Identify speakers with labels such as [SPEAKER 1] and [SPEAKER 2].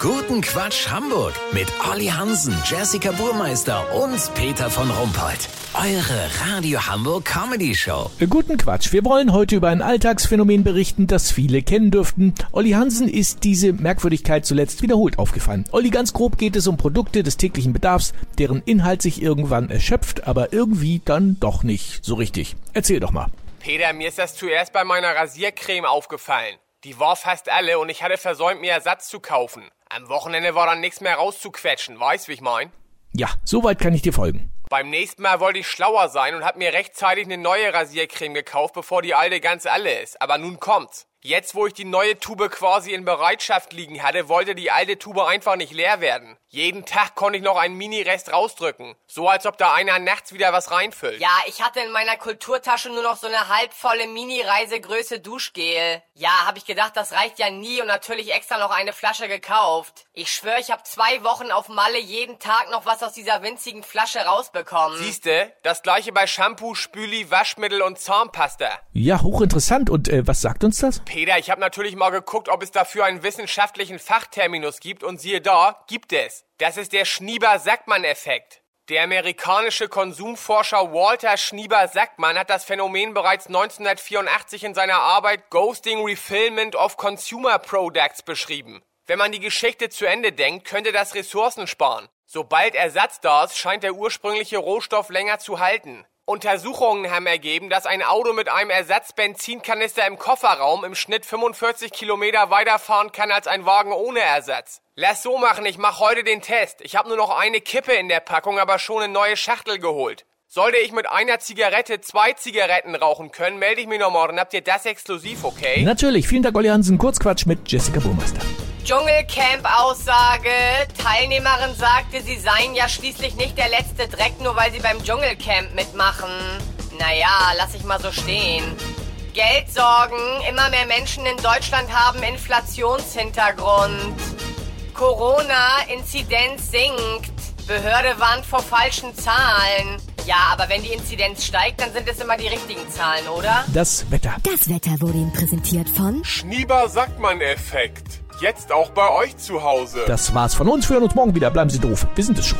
[SPEAKER 1] Guten Quatsch Hamburg mit Olli Hansen, Jessica Burmeister und Peter von Rumpold. Eure Radio Hamburg Comedy Show.
[SPEAKER 2] Guten Quatsch. Wir wollen heute über ein Alltagsphänomen berichten, das viele kennen dürften. Olli Hansen ist diese Merkwürdigkeit zuletzt wiederholt aufgefallen. Olli, ganz grob geht es um Produkte des täglichen Bedarfs, deren Inhalt sich irgendwann erschöpft, aber irgendwie dann doch nicht so richtig. Erzähl doch mal.
[SPEAKER 3] Peter, mir ist das zuerst bei meiner Rasiercreme aufgefallen. Die war fast alle und ich hatte versäumt, mir Ersatz zu kaufen. Am Wochenende war dann nichts mehr rauszuquetschen, weißt wie ich mein?
[SPEAKER 2] Ja, soweit kann ich dir folgen.
[SPEAKER 3] Beim nächsten Mal wollte ich schlauer sein und hab mir rechtzeitig eine neue Rasiercreme gekauft, bevor die alte ganz alle ist. Aber nun kommt's. Jetzt, wo ich die neue Tube quasi in Bereitschaft liegen hatte, wollte die alte Tube einfach nicht leer werden. Jeden Tag konnte ich noch einen Mini-Rest rausdrücken. So als ob da einer nachts wieder was reinfüllt.
[SPEAKER 4] Ja, ich hatte in meiner Kulturtasche nur noch so eine halbvolle Mini-Reisegröße Duschgel. Ja, hab ich gedacht, das reicht ja nie und natürlich extra noch eine Flasche gekauft. Ich schwöre, ich hab zwei Wochen auf Malle jeden Tag noch was aus dieser winzigen Flasche rausbekommen.
[SPEAKER 3] Siehste, das gleiche bei Shampoo, Spüli, Waschmittel und Zahnpasta.
[SPEAKER 2] Ja, hochinteressant. Und äh, was sagt uns das?
[SPEAKER 3] Peter, ich habe natürlich mal geguckt, ob es dafür einen wissenschaftlichen Fachterminus gibt und siehe da, gibt es. Das ist der Schnieber-Sackmann-Effekt. Der amerikanische Konsumforscher Walter Schnieber-Sackmann hat das Phänomen bereits 1984 in seiner Arbeit Ghosting Refillment of Consumer Products beschrieben. Wenn man die Geschichte zu Ende denkt, könnte das Ressourcen sparen. Sobald Ersatz da ist, scheint der ursprüngliche Rohstoff länger zu halten. Untersuchungen haben ergeben, dass ein Auto mit einem Ersatzbenzinkanister im Kofferraum im Schnitt 45 Kilometer weiterfahren kann als ein Wagen ohne Ersatz. Lass so machen, ich mach heute den Test. Ich habe nur noch eine Kippe in der Packung, aber schon eine neue Schachtel geholt. Sollte ich mit einer Zigarette zwei Zigaretten rauchen können, melde ich mich noch morgen. Habt ihr das exklusiv, okay?
[SPEAKER 2] Natürlich. Vielen Dank, Olli Hansen. Kurzquatsch mit Jessica Burmeister.
[SPEAKER 4] Dschungelcamp-Aussage. Teilnehmerin sagte, sie seien ja schließlich nicht der letzte Dreck, nur weil sie beim Dschungelcamp mitmachen. Naja, lass ich mal so stehen. Geldsorgen. Immer mehr Menschen in Deutschland haben Inflationshintergrund. Corona, Inzidenz sinkt. Behörde warnt vor falschen Zahlen. Ja, aber wenn die Inzidenz steigt, dann sind es immer die richtigen Zahlen, oder?
[SPEAKER 2] Das Wetter.
[SPEAKER 5] Das Wetter wurde Ihnen präsentiert von
[SPEAKER 6] Schnieber-Sackmann-Effekt. Jetzt auch bei euch zu Hause.
[SPEAKER 2] Das war's von uns. Wir hören uns morgen wieder. Bleiben Sie doof. Wir sind es schon.